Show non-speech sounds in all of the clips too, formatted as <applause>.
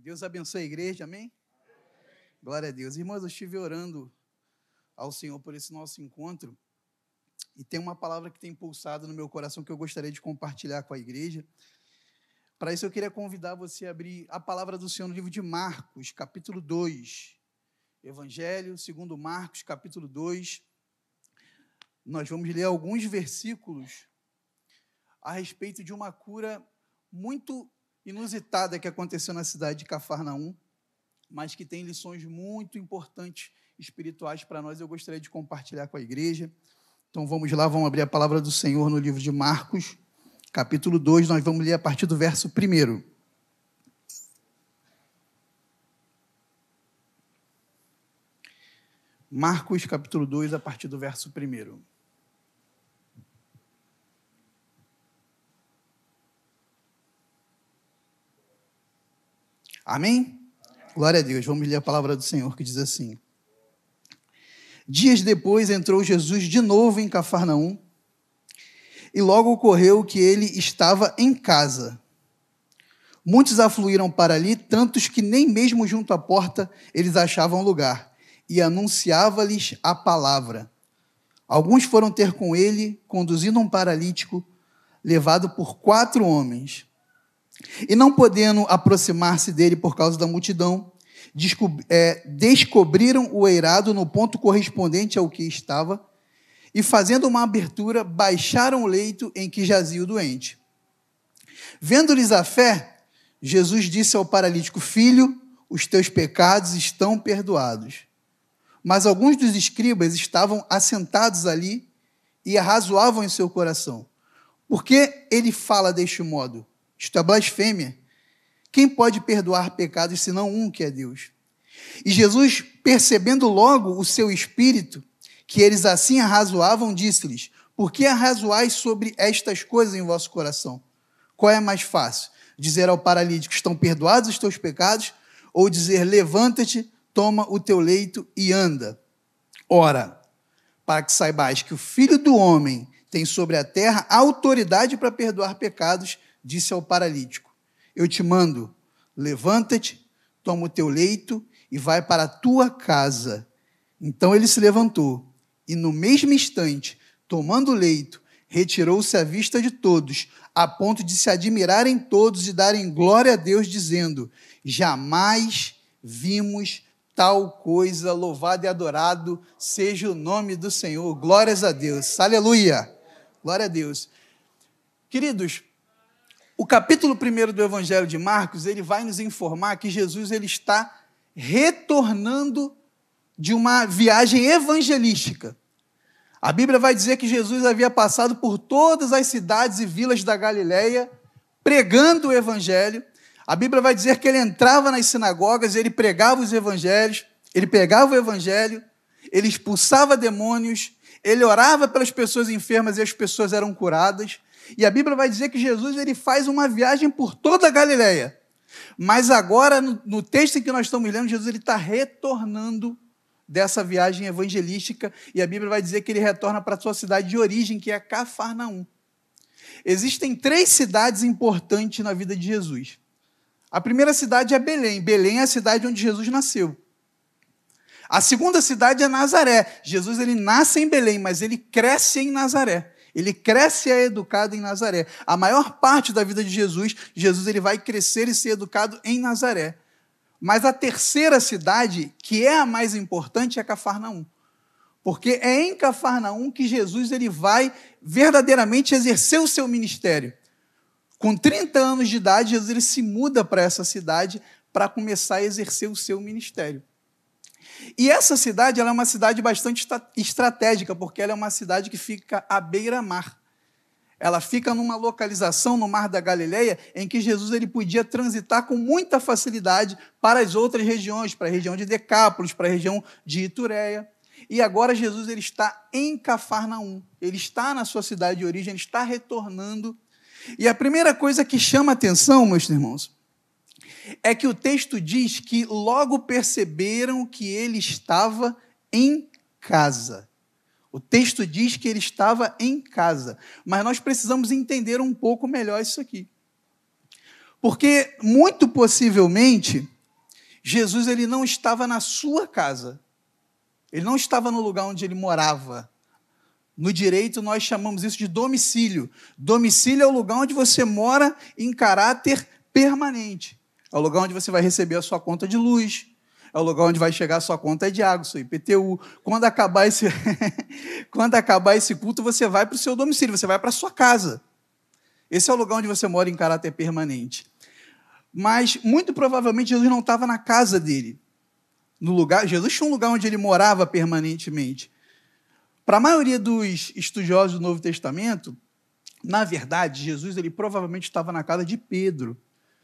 Deus abençoe a igreja, amém? Glória a Deus. Irmãos, eu estive orando ao Senhor por esse nosso encontro e tem uma palavra que tem pulsado no meu coração que eu gostaria de compartilhar com a igreja. Para isso, eu queria convidar você a abrir a palavra do Senhor no livro de Marcos, capítulo 2. Evangelho segundo Marcos, capítulo 2. Nós vamos ler alguns versículos a respeito de uma cura muito inusitada que aconteceu na cidade de Cafarnaum, mas que tem lições muito importantes espirituais para nós. Eu gostaria de compartilhar com a igreja. Então vamos lá, vamos abrir a palavra do Senhor no livro de Marcos, capítulo 2, nós vamos ler a partir do verso 1. Marcos, capítulo 2, a partir do verso 1. Amém? Glória a Deus. Vamos ler a palavra do Senhor que diz assim: Dias depois entrou Jesus de novo em Cafarnaum, e logo ocorreu que ele estava em casa. Muitos afluíram para ali, tantos que nem mesmo junto à porta eles achavam lugar, e anunciava-lhes a palavra. Alguns foram ter com ele, conduzindo um paralítico, levado por quatro homens. E não podendo aproximar-se dele por causa da multidão, é, descobriram o eirado no ponto correspondente ao que estava, e fazendo uma abertura, baixaram o leito em que jazia o doente. Vendo-lhes a fé, Jesus disse ao paralítico: Filho, os teus pecados estão perdoados. Mas alguns dos escribas estavam assentados ali e arrazoavam em seu coração. Por que ele fala deste modo? Isto é blasfêmia. Quem pode perdoar pecados senão um que é Deus? E Jesus, percebendo logo o seu espírito, que eles assim arrazoavam, disse-lhes: Por que arrazoais sobre estas coisas em vosso coração? Qual é mais fácil? Dizer ao paralítico: Estão perdoados os teus pecados? Ou dizer: Levanta-te, toma o teu leito e anda? Ora, para que saibais que o filho do homem tem sobre a terra autoridade para perdoar pecados, disse ao paralítico: Eu te mando, levanta-te, toma o teu leito e vai para a tua casa. Então ele se levantou e, no mesmo instante, tomando o leito, retirou-se à vista de todos, a ponto de se admirarem todos e darem glória a Deus, dizendo: Jamais vimos tal coisa, louvado e adorado seja o nome do Senhor. Glórias a Deus. Aleluia. Glória a Deus. Queridos, o capítulo 1 do Evangelho de Marcos, ele vai nos informar que Jesus ele está retornando de uma viagem evangelística. A Bíblia vai dizer que Jesus havia passado por todas as cidades e vilas da Galileia, pregando o evangelho. A Bíblia vai dizer que ele entrava nas sinagogas, ele pregava os evangelhos, ele pegava o evangelho, ele expulsava demônios, ele orava pelas pessoas enfermas e as pessoas eram curadas. E a Bíblia vai dizer que Jesus ele faz uma viagem por toda a Galileia. Mas agora, no, no texto em que nós estamos lendo, Jesus está retornando dessa viagem evangelística e a Bíblia vai dizer que ele retorna para a sua cidade de origem, que é Cafarnaum. Existem três cidades importantes na vida de Jesus. A primeira cidade é Belém. Belém é a cidade onde Jesus nasceu. A segunda cidade é Nazaré. Jesus ele nasce em Belém, mas ele cresce em Nazaré. Ele cresce e é educado em Nazaré. A maior parte da vida de Jesus, Jesus ele vai crescer e ser educado em Nazaré. Mas a terceira cidade, que é a mais importante, é Cafarnaum. Porque é em Cafarnaum que Jesus ele vai verdadeiramente exercer o seu ministério. Com 30 anos de idade, Jesus ele se muda para essa cidade para começar a exercer o seu ministério. E essa cidade ela é uma cidade bastante estratégica, porque ela é uma cidade que fica à beira-mar. Ela fica numa localização no Mar da Galileia em que Jesus ele podia transitar com muita facilidade para as outras regiões, para a região de Decápolis, para a região de Itureia. E agora Jesus ele está em Cafarnaum. Ele está na sua cidade de origem, ele está retornando. E a primeira coisa que chama atenção, meus irmãos, é que o texto diz que logo perceberam que ele estava em casa. O texto diz que ele estava em casa, mas nós precisamos entender um pouco melhor isso aqui. Porque muito possivelmente Jesus ele não estava na sua casa. Ele não estava no lugar onde ele morava. No direito, nós chamamos isso de domicílio. Domicílio é o lugar onde você mora em caráter permanente. É o lugar onde você vai receber a sua conta de luz. É o lugar onde vai chegar a sua conta de água, seu IPTU. Quando acabar esse, <laughs> Quando acabar esse culto, você vai para o seu domicílio, você vai para a sua casa. Esse é o lugar onde você mora em caráter permanente. Mas, muito provavelmente, Jesus não estava na casa dele. No lugar, Jesus tinha um lugar onde ele morava permanentemente. Para a maioria dos estudiosos do Novo Testamento, na verdade, Jesus ele provavelmente estava na casa de Pedro.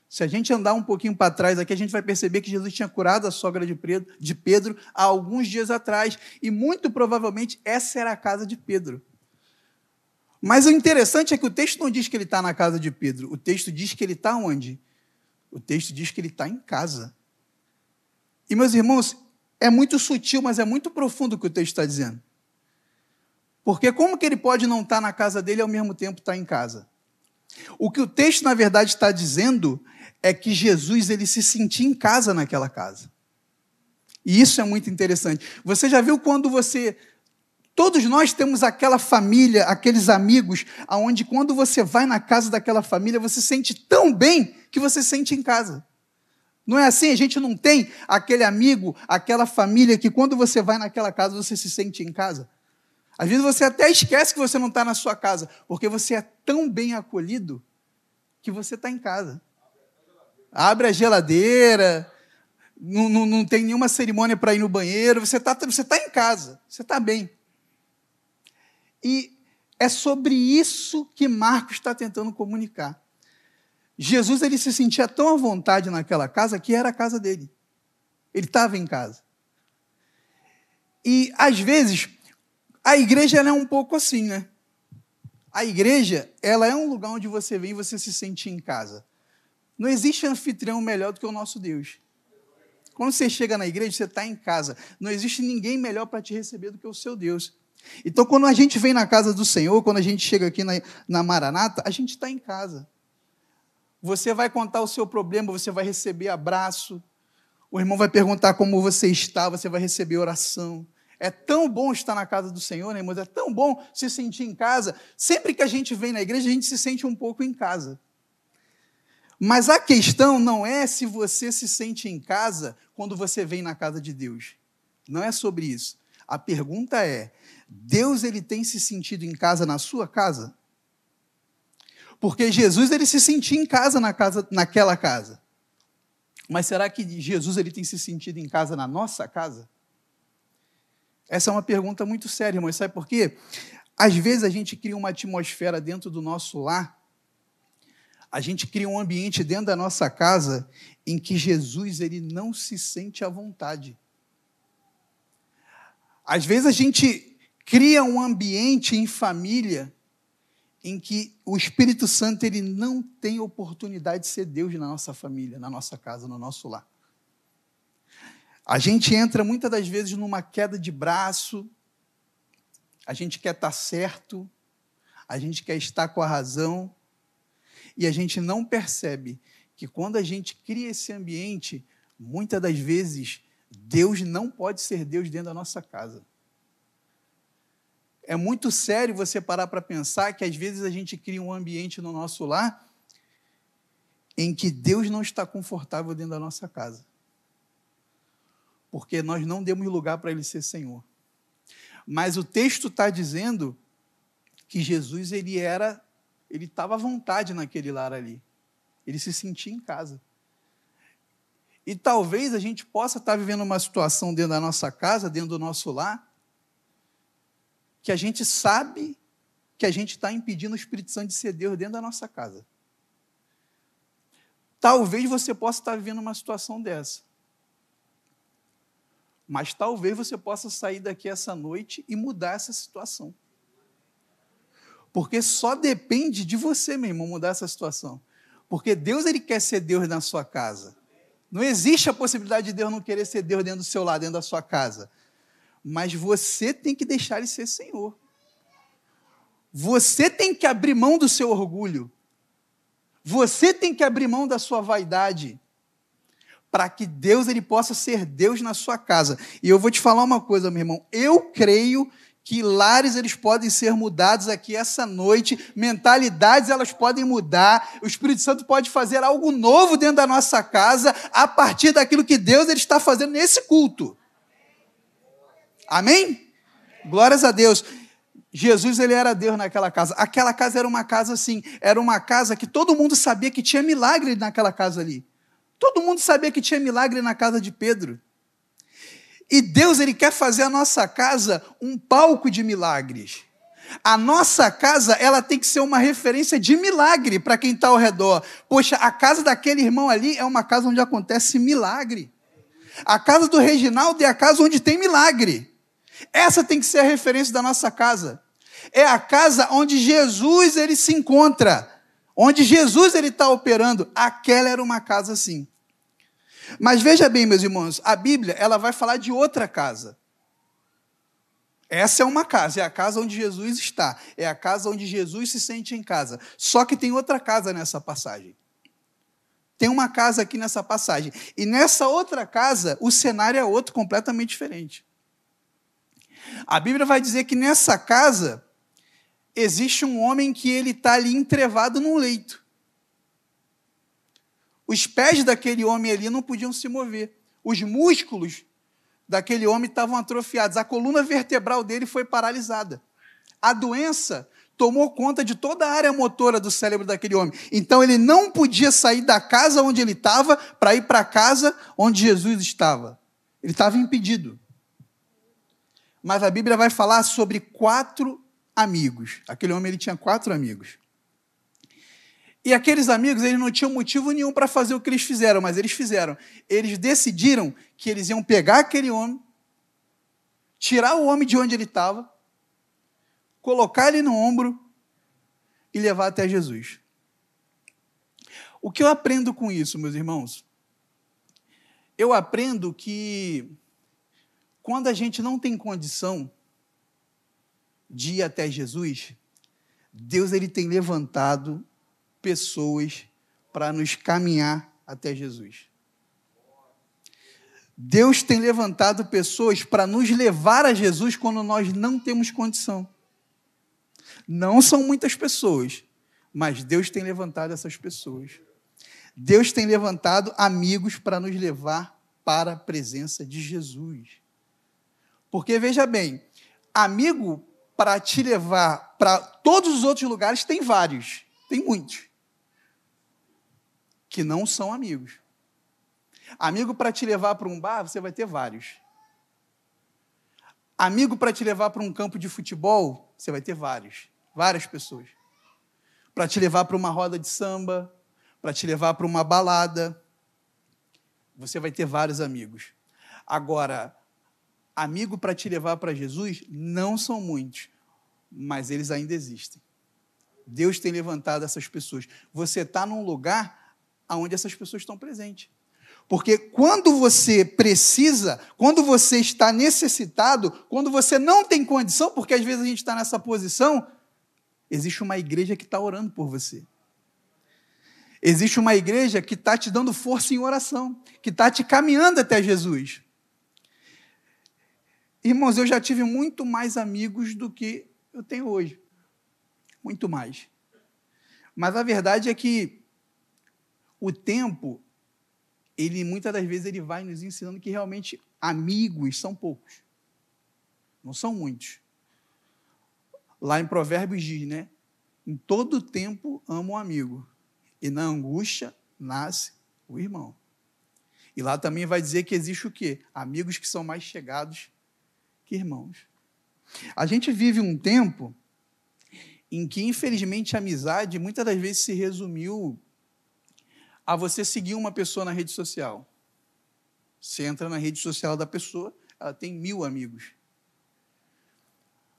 Se a gente andar um pouquinho para trás aqui, a gente vai perceber que Jesus tinha curado a sogra de Pedro há alguns dias atrás. E muito provavelmente essa era a casa de Pedro. Mas o interessante é que o texto não diz que ele está na casa de Pedro. O texto diz que ele está onde? O texto diz que ele está em casa. E, meus irmãos, é muito sutil, mas é muito profundo o que o texto está dizendo. Porque como que ele pode não estar na casa dele e ao mesmo tempo estar em casa? O que o texto, na verdade, está dizendo é que Jesus ele se sentia em casa naquela casa. E isso é muito interessante. Você já viu quando você Todos nós temos aquela família, aqueles amigos, aonde quando você vai na casa daquela família, você sente tão bem que você sente em casa. Não é assim? A gente não tem aquele amigo, aquela família que quando você vai naquela casa, você se sente em casa. Às vezes você até esquece que você não está na sua casa, porque você é tão bem acolhido que você está em casa. Abre a geladeira, não, não, não tem nenhuma cerimônia para ir no banheiro, você está você tá em casa, você está bem. E é sobre isso que Marcos está tentando comunicar. Jesus ele se sentia tão à vontade naquela casa que era a casa dele. Ele estava em casa. E às vezes a igreja é um pouco assim, né? A igreja, ela é um lugar onde você vem e você se sente em casa. Não existe anfitrião melhor do que o nosso Deus. Quando você chega na igreja, você está em casa. Não existe ninguém melhor para te receber do que o seu Deus. Então, quando a gente vem na casa do Senhor, quando a gente chega aqui na, na Maranata, a gente está em casa. Você vai contar o seu problema, você vai receber abraço. O irmão vai perguntar como você está, você vai receber oração. É tão bom estar na casa do Senhor, né, irmãos? É tão bom se sentir em casa. Sempre que a gente vem na igreja, a gente se sente um pouco em casa. Mas a questão não é se você se sente em casa quando você vem na casa de Deus. Não é sobre isso. A pergunta é: Deus ele tem se sentido em casa na sua casa? Porque Jesus ele se sentia em casa na casa naquela casa. Mas será que Jesus ele tem se sentido em casa na nossa casa? Essa é uma pergunta muito séria, irmãos. Sabe por quê? Às vezes a gente cria uma atmosfera dentro do nosso lar, a gente cria um ambiente dentro da nossa casa em que Jesus ele não se sente à vontade. Às vezes a gente cria um ambiente em família em que o Espírito Santo ele não tem oportunidade de ser Deus na nossa família, na nossa casa, no nosso lar. A gente entra muitas das vezes numa queda de braço, a gente quer estar certo, a gente quer estar com a razão, e a gente não percebe que quando a gente cria esse ambiente, muitas das vezes Deus não pode ser Deus dentro da nossa casa. É muito sério você parar para pensar que às vezes a gente cria um ambiente no nosso lar em que Deus não está confortável dentro da nossa casa porque nós não demos lugar para ele ser Senhor. Mas o texto está dizendo que Jesus ele era, ele estava à vontade naquele lar ali. Ele se sentia em casa. E talvez a gente possa estar tá vivendo uma situação dentro da nossa casa, dentro do nosso lar, que a gente sabe que a gente está impedindo o Espírito Santo de ser Deus dentro da nossa casa. Talvez você possa estar tá vivendo uma situação dessa. Mas talvez você possa sair daqui essa noite e mudar essa situação. Porque só depende de você, meu irmão, mudar essa situação. Porque Deus ele quer ser Deus na sua casa. Não existe a possibilidade de Deus não querer ser Deus dentro do seu lado, dentro da sua casa. Mas você tem que deixar ele ser Senhor. Você tem que abrir mão do seu orgulho. Você tem que abrir mão da sua vaidade para que Deus ele possa ser Deus na sua casa. E eu vou te falar uma coisa, meu irmão. Eu creio que lares eles podem ser mudados aqui essa noite, mentalidades elas podem mudar, o Espírito Santo pode fazer algo novo dentro da nossa casa a partir daquilo que Deus ele está fazendo nesse culto. Amém? Glórias a Deus. Jesus ele era Deus naquela casa. Aquela casa era uma casa assim, era uma casa que todo mundo sabia que tinha milagre naquela casa ali. Todo mundo sabia que tinha milagre na casa de Pedro. E Deus ele quer fazer a nossa casa um palco de milagres. A nossa casa, ela tem que ser uma referência de milagre para quem está ao redor. Poxa, a casa daquele irmão ali é uma casa onde acontece milagre. A casa do Reginaldo é a casa onde tem milagre. Essa tem que ser a referência da nossa casa. É a casa onde Jesus ele se encontra, onde Jesus ele está operando. Aquela era uma casa assim. Mas veja bem, meus irmãos, a Bíblia ela vai falar de outra casa. Essa é uma casa, é a casa onde Jesus está, é a casa onde Jesus se sente em casa. Só que tem outra casa nessa passagem. Tem uma casa aqui nessa passagem. E nessa outra casa, o cenário é outro, completamente diferente. A Bíblia vai dizer que nessa casa existe um homem que ele está ali entrevado num leito. Os pés daquele homem ali não podiam se mover. Os músculos daquele homem estavam atrofiados. A coluna vertebral dele foi paralisada. A doença tomou conta de toda a área motora do cérebro daquele homem. Então ele não podia sair da casa onde ele estava para ir para a casa onde Jesus estava. Ele estava impedido. Mas a Bíblia vai falar sobre quatro amigos. Aquele homem ele tinha quatro amigos. E aqueles amigos, eles não tinham motivo nenhum para fazer o que eles fizeram, mas eles fizeram. Eles decidiram que eles iam pegar aquele homem, tirar o homem de onde ele estava, colocar ele no ombro e levar até Jesus. O que eu aprendo com isso, meus irmãos? Eu aprendo que quando a gente não tem condição de ir até Jesus, Deus ele tem levantado pessoas para nos caminhar até Jesus. Deus tem levantado pessoas para nos levar a Jesus quando nós não temos condição. Não são muitas pessoas, mas Deus tem levantado essas pessoas. Deus tem levantado amigos para nos levar para a presença de Jesus. Porque veja bem, amigo para te levar para todos os outros lugares tem vários, tem muitos que não são amigos. Amigo para te levar para um bar, você vai ter vários. Amigo para te levar para um campo de futebol, você vai ter vários, várias pessoas. Para te levar para uma roda de samba, para te levar para uma balada, você vai ter vários amigos. Agora, amigo para te levar para Jesus não são muitos, mas eles ainda existem. Deus tem levantado essas pessoas. Você está num lugar aonde essas pessoas estão presentes. Porque quando você precisa, quando você está necessitado, quando você não tem condição, porque às vezes a gente está nessa posição, existe uma igreja que está orando por você. Existe uma igreja que está te dando força em oração, que está te caminhando até Jesus. Irmãos, eu já tive muito mais amigos do que eu tenho hoje. Muito mais. Mas a verdade é que o tempo, ele muitas das vezes ele vai nos ensinando que realmente amigos são poucos. Não são muitos. Lá em Provérbios diz, né? Em todo tempo amo um amigo, e na angústia nasce o irmão. E lá também vai dizer que existe o quê? Amigos que são mais chegados que irmãos. A gente vive um tempo em que, infelizmente, a amizade muitas das vezes se resumiu a você seguir uma pessoa na rede social. Você entra na rede social da pessoa, ela tem mil amigos.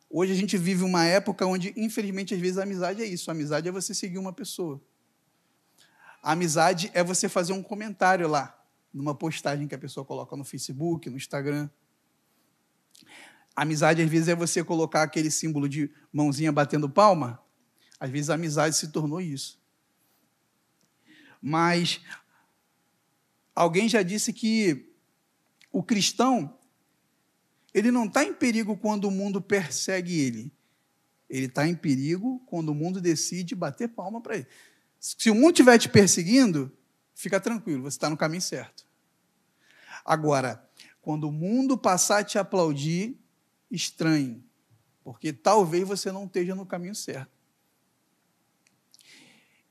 Hoje a gente vive uma época onde, infelizmente, às vezes a amizade é isso. A amizade é você seguir uma pessoa. A amizade é você fazer um comentário lá, numa postagem que a pessoa coloca no Facebook, no Instagram. A amizade, às vezes, é você colocar aquele símbolo de mãozinha batendo palma. Às vezes a amizade se tornou isso. Mas alguém já disse que o cristão ele não está em perigo quando o mundo persegue ele. Ele está em perigo quando o mundo decide bater palma para ele. Se o mundo estiver te perseguindo, fica tranquilo, você está no caminho certo. Agora, quando o mundo passar a te aplaudir, estranhe, porque talvez você não esteja no caminho certo.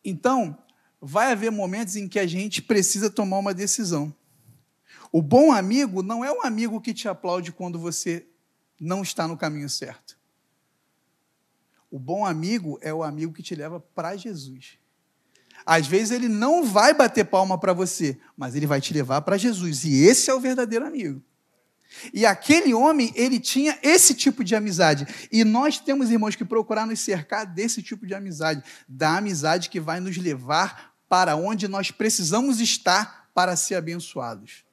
Então, vai haver momentos em que a gente precisa tomar uma decisão. O bom amigo não é um amigo que te aplaude quando você não está no caminho certo. O bom amigo é o amigo que te leva para Jesus. Às vezes ele não vai bater palma para você, mas ele vai te levar para Jesus. E esse é o verdadeiro amigo. E aquele homem, ele tinha esse tipo de amizade. E nós temos, irmãos, que procurar nos cercar desse tipo de amizade, da amizade que vai nos levar para onde nós precisamos estar para ser abençoados.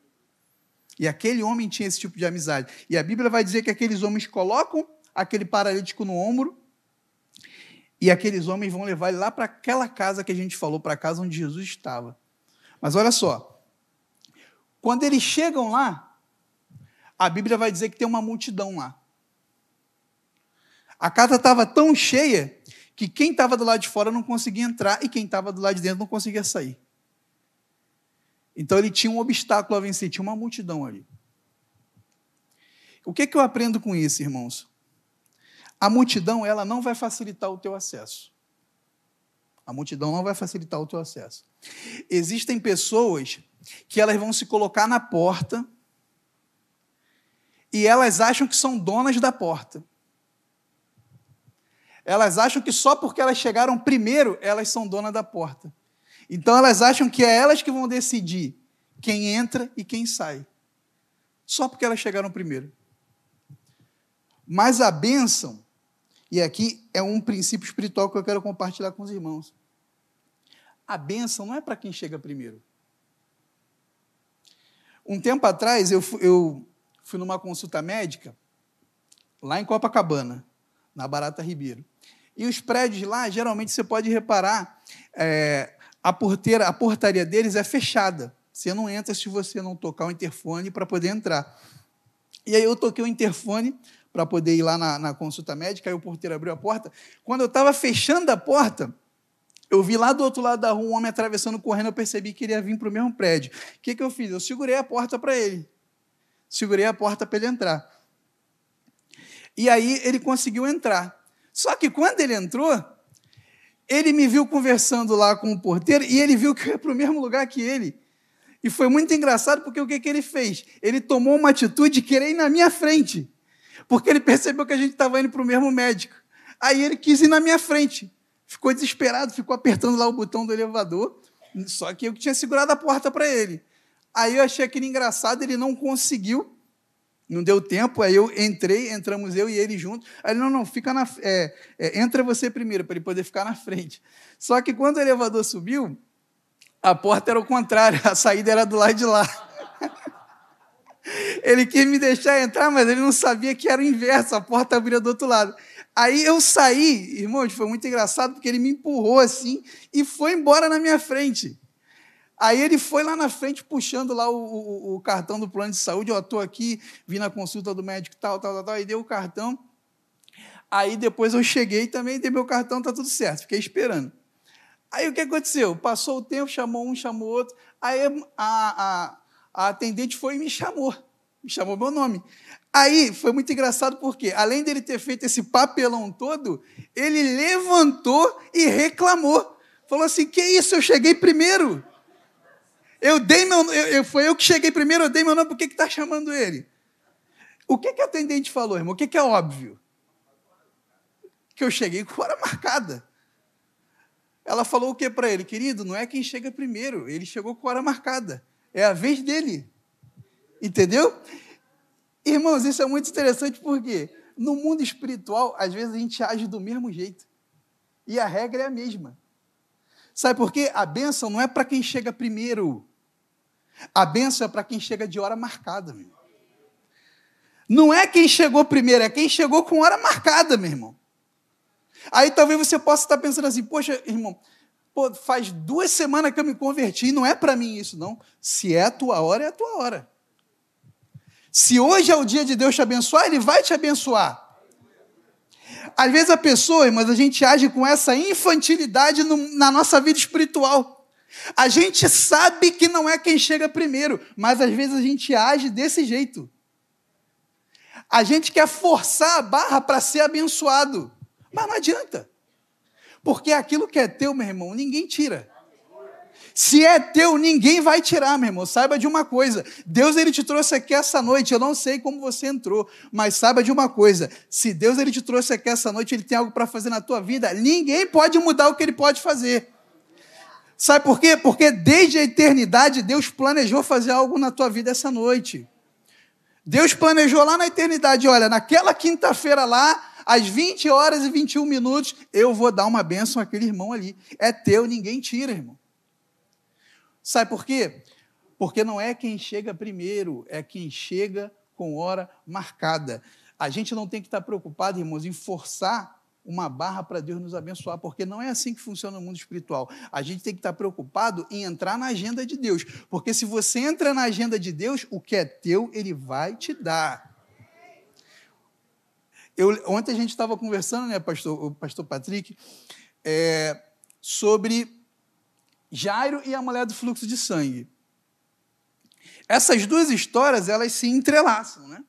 E aquele homem tinha esse tipo de amizade. E a Bíblia vai dizer que aqueles homens colocam aquele paralítico no ombro e aqueles homens vão levar ele lá para aquela casa que a gente falou, para a casa onde Jesus estava. Mas olha só, quando eles chegam lá, a Bíblia vai dizer que tem uma multidão lá. A casa estava tão cheia que quem estava do lado de fora não conseguia entrar e quem estava do lado de dentro não conseguia sair. Então ele tinha um obstáculo a vencer, tinha uma multidão ali. O que, que eu aprendo com isso, irmãos? A multidão, ela não vai facilitar o teu acesso. A multidão não vai facilitar o teu acesso. Existem pessoas que elas vão se colocar na porta e elas acham que são donas da porta. Elas acham que só porque elas chegaram primeiro, elas são donas da porta. Então elas acham que é elas que vão decidir quem entra e quem sai. Só porque elas chegaram primeiro. Mas a bênção, e aqui é um princípio espiritual que eu quero compartilhar com os irmãos. A bênção não é para quem chega primeiro. Um tempo atrás, eu eu fui numa consulta médica, lá em Copacabana, na Barata Ribeiro. E os prédios lá, geralmente, você pode reparar, é, a porteira, a portaria deles é fechada. Você não entra se você não tocar o interfone para poder entrar. E aí eu toquei o interfone para poder ir lá na, na, consulta médica, aí o porteiro abriu a porta. Quando eu estava fechando a porta, eu vi lá do outro lado da rua um homem atravessando correndo, eu percebi que ele ia vir para o mesmo prédio. O que, que eu fiz? Eu segurei a porta para ele. Segurei a porta para ele entrar. E aí ele conseguiu entrar. Só que quando ele entrou, ele me viu conversando lá com o porteiro e ele viu que eu ia para o mesmo lugar que ele. E foi muito engraçado porque o que, que ele fez? Ele tomou uma atitude de querer ir na minha frente, porque ele percebeu que a gente estava indo para o mesmo médico. Aí ele quis ir na minha frente, ficou desesperado, ficou apertando lá o botão do elevador, só que eu tinha segurado a porta para ele. Aí eu achei aquele engraçado, ele não conseguiu não deu tempo, aí eu entrei, entramos eu e ele junto. Aí ele, não, não, fica na. É, é, entra você primeiro, para ele poder ficar na frente. Só que quando o elevador subiu, a porta era o contrário, <laughs> a saída era do lado de lá. <laughs> Ele quis me deixar entrar, mas ele não sabia que era o inverso, a porta abria do outro lado. Aí eu saí, irmãos, foi muito engraçado, porque ele me empurrou assim e foi embora na minha frente. Aí ele foi lá na frente puxando lá o, o, o cartão do plano de saúde. Eu estou aqui, vim na consulta do médico, tal, tal, tal, tal, e deu o cartão. Aí depois eu cheguei também, dei meu cartão, tá tudo certo, fiquei esperando. Aí o que aconteceu? Passou o tempo, chamou um, chamou outro. Aí a, a, a atendente foi e me chamou, me chamou meu nome. Aí foi muito engraçado porque, além dele ter feito esse papelão todo, ele levantou e reclamou. Falou assim: Que isso, eu cheguei primeiro. Eu dei meu eu, eu, Foi eu que cheguei primeiro, eu dei meu nome, por que está chamando ele? O que, que a atendente falou, irmão? O que, que é óbvio? Que eu cheguei com hora marcada. Ela falou o que para ele? Querido, não é quem chega primeiro, ele chegou com hora marcada. É a vez dele. Entendeu? Irmãos, isso é muito interessante porque no mundo espiritual, às vezes a gente age do mesmo jeito. E a regra é a mesma. Sabe por quê? A bênção não é para quem chega primeiro. A benção é para quem chega de hora marcada, meu. Não é quem chegou primeiro, é quem chegou com hora marcada, meu irmão. Aí talvez você possa estar pensando assim, poxa, irmão, Pô, faz duas semanas que eu me converti, não é para mim isso, não. Se é a tua hora, é a tua hora. Se hoje é o dia de Deus te abençoar, Ele vai te abençoar. Às vezes a pessoa, mas a gente age com essa infantilidade no, na nossa vida espiritual. A gente sabe que não é quem chega primeiro, mas às vezes a gente age desse jeito. A gente quer forçar a barra para ser abençoado, mas não adianta. Porque aquilo que é teu, meu irmão, ninguém tira. Se é teu, ninguém vai tirar, meu irmão. Saiba de uma coisa: Deus ele te trouxe aqui essa noite. Eu não sei como você entrou, mas saiba de uma coisa: se Deus ele te trouxe aqui essa noite, ele tem algo para fazer na tua vida. Ninguém pode mudar o que ele pode fazer. Sabe por quê? Porque desde a eternidade Deus planejou fazer algo na tua vida essa noite. Deus planejou lá na eternidade, olha, naquela quinta-feira lá, às 20 horas e 21 minutos, eu vou dar uma bênção àquele irmão ali. É teu, ninguém tira, irmão. Sabe por quê? Porque não é quem chega primeiro, é quem chega com hora marcada. A gente não tem que estar preocupado, irmãos, em forçar uma barra para Deus nos abençoar, porque não é assim que funciona o mundo espiritual. A gente tem que estar preocupado em entrar na agenda de Deus, porque se você entra na agenda de Deus, o que é teu, ele vai te dar. Eu, ontem a gente estava conversando, né, pastor, o pastor Patrick, é, sobre Jairo e a mulher do fluxo de sangue. Essas duas histórias, elas se entrelaçam, né?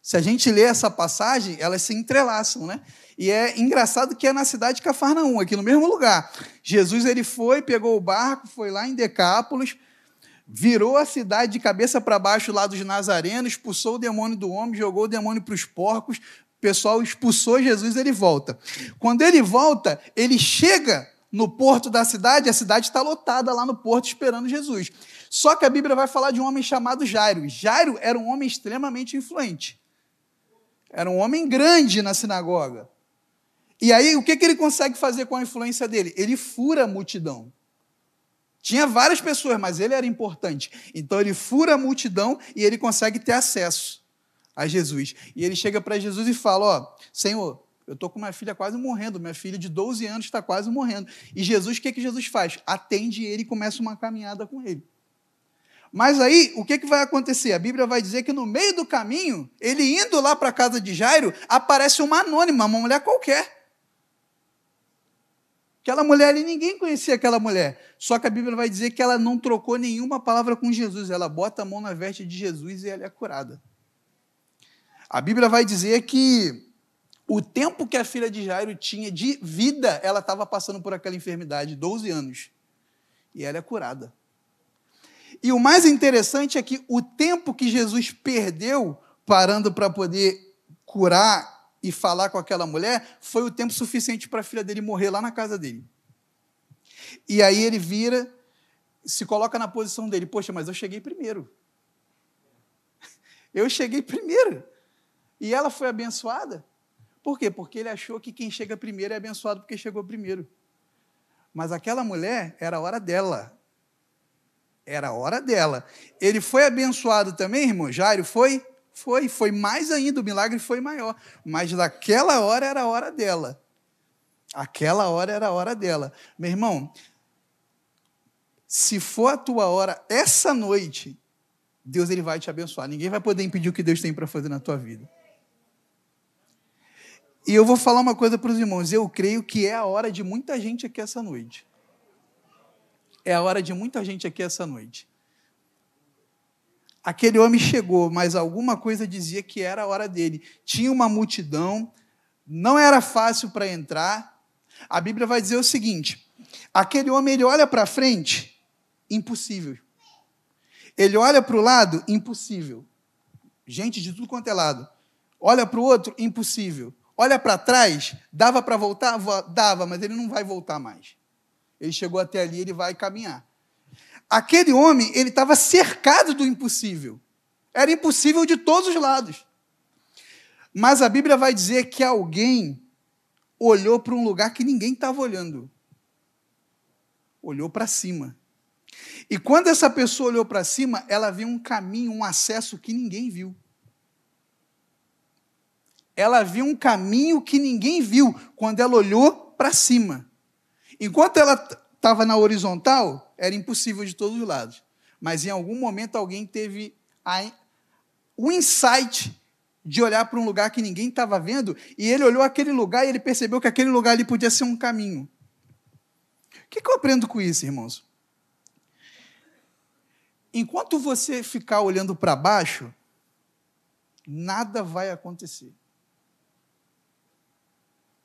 Se a gente lê essa passagem, elas se entrelaçam, né? E é engraçado que é na cidade de Cafarnaum, aqui no mesmo lugar. Jesus ele foi, pegou o barco, foi lá em Decápolis, virou a cidade de cabeça para baixo lá dos nazarenos, expulsou o demônio do homem, jogou o demônio para os porcos, o pessoal expulsou Jesus, ele volta. Quando ele volta, ele chega no porto da cidade, a cidade está lotada lá no porto esperando Jesus. Só que a Bíblia vai falar de um homem chamado Jairo. Jairo era um homem extremamente influente. Era um homem grande na sinagoga. E aí, o que, que ele consegue fazer com a influência dele? Ele fura a multidão. Tinha várias pessoas, mas ele era importante. Então, ele fura a multidão e ele consegue ter acesso a Jesus. E ele chega para Jesus e fala: Ó, Senhor, eu estou com minha filha quase morrendo, minha filha de 12 anos está quase morrendo. E Jesus, o que, que Jesus faz? Atende ele e começa uma caminhada com ele. Mas aí, o que, que vai acontecer? A Bíblia vai dizer que no meio do caminho, ele indo lá para a casa de Jairo, aparece uma anônima, uma mulher qualquer. Aquela mulher ali, ninguém conhecia aquela mulher. Só que a Bíblia vai dizer que ela não trocou nenhuma palavra com Jesus. Ela bota a mão na veste de Jesus e ela é curada. A Bíblia vai dizer que o tempo que a filha de Jairo tinha de vida, ela estava passando por aquela enfermidade, 12 anos. E ela é curada. E o mais interessante é que o tempo que Jesus perdeu parando para poder curar e falar com aquela mulher foi o tempo suficiente para a filha dele morrer lá na casa dele. E aí ele vira, se coloca na posição dele: Poxa, mas eu cheguei primeiro. <laughs> Eu cheguei primeiro. E ela foi abençoada. Por quê? Porque ele achou que quem chega primeiro é abençoado porque chegou primeiro. Mas aquela mulher era a hora dela. Era a hora dela. Ele foi abençoado também, irmão? Jairo foi? Foi. Foi mais ainda, o milagre foi maior. Mas naquela hora era a hora dela. Aquela hora era a hora dela. Meu irmão, se for a tua hora essa noite, Deus ele vai te abençoar. Ninguém vai poder impedir o que Deus tem para fazer na tua vida. E eu vou falar uma coisa para os irmãos. Eu creio que é a hora de muita gente aqui essa noite. É a hora de muita gente aqui essa noite. Aquele homem chegou, mas alguma coisa dizia que era a hora dele. Tinha uma multidão, não era fácil para entrar. A Bíblia vai dizer o seguinte: aquele homem ele olha para frente, impossível. Ele olha para o lado, impossível. Gente de tudo quanto é lado. Olha para o outro, impossível. Olha para trás, dava para voltar? Dava, mas ele não vai voltar mais. Ele chegou até ali, ele vai caminhar. Aquele homem, ele estava cercado do impossível. Era impossível de todos os lados. Mas a Bíblia vai dizer que alguém olhou para um lugar que ninguém estava olhando. Olhou para cima. E quando essa pessoa olhou para cima, ela viu um caminho, um acesso que ninguém viu ela viu um caminho que ninguém viu quando ela olhou para cima. Enquanto ela estava na horizontal, era impossível de todos os lados. Mas em algum momento alguém teve a, o insight de olhar para um lugar que ninguém estava vendo, e ele olhou aquele lugar e ele percebeu que aquele lugar ali podia ser um caminho. O que, que eu aprendo com isso, irmãos? Enquanto você ficar olhando para baixo, nada vai acontecer.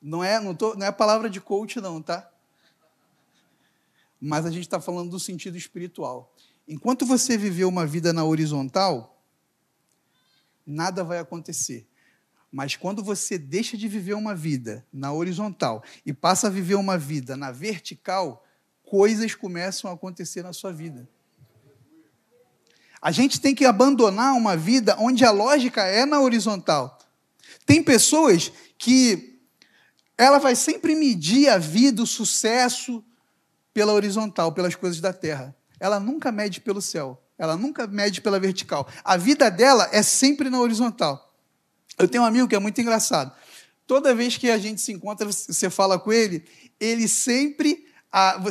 Não é, não, tô, não é palavra de coach, não, tá? Mas a gente está falando do sentido espiritual. Enquanto você viver uma vida na horizontal, nada vai acontecer. Mas quando você deixa de viver uma vida na horizontal e passa a viver uma vida na vertical, coisas começam a acontecer na sua vida. A gente tem que abandonar uma vida onde a lógica é na horizontal. Tem pessoas que ela vai sempre medir a vida, o sucesso pela horizontal, pelas coisas da terra. Ela nunca mede pelo céu. Ela nunca mede pela vertical. A vida dela é sempre na horizontal. Eu tenho um amigo que é muito engraçado. Toda vez que a gente se encontra, você fala com ele, ele sempre,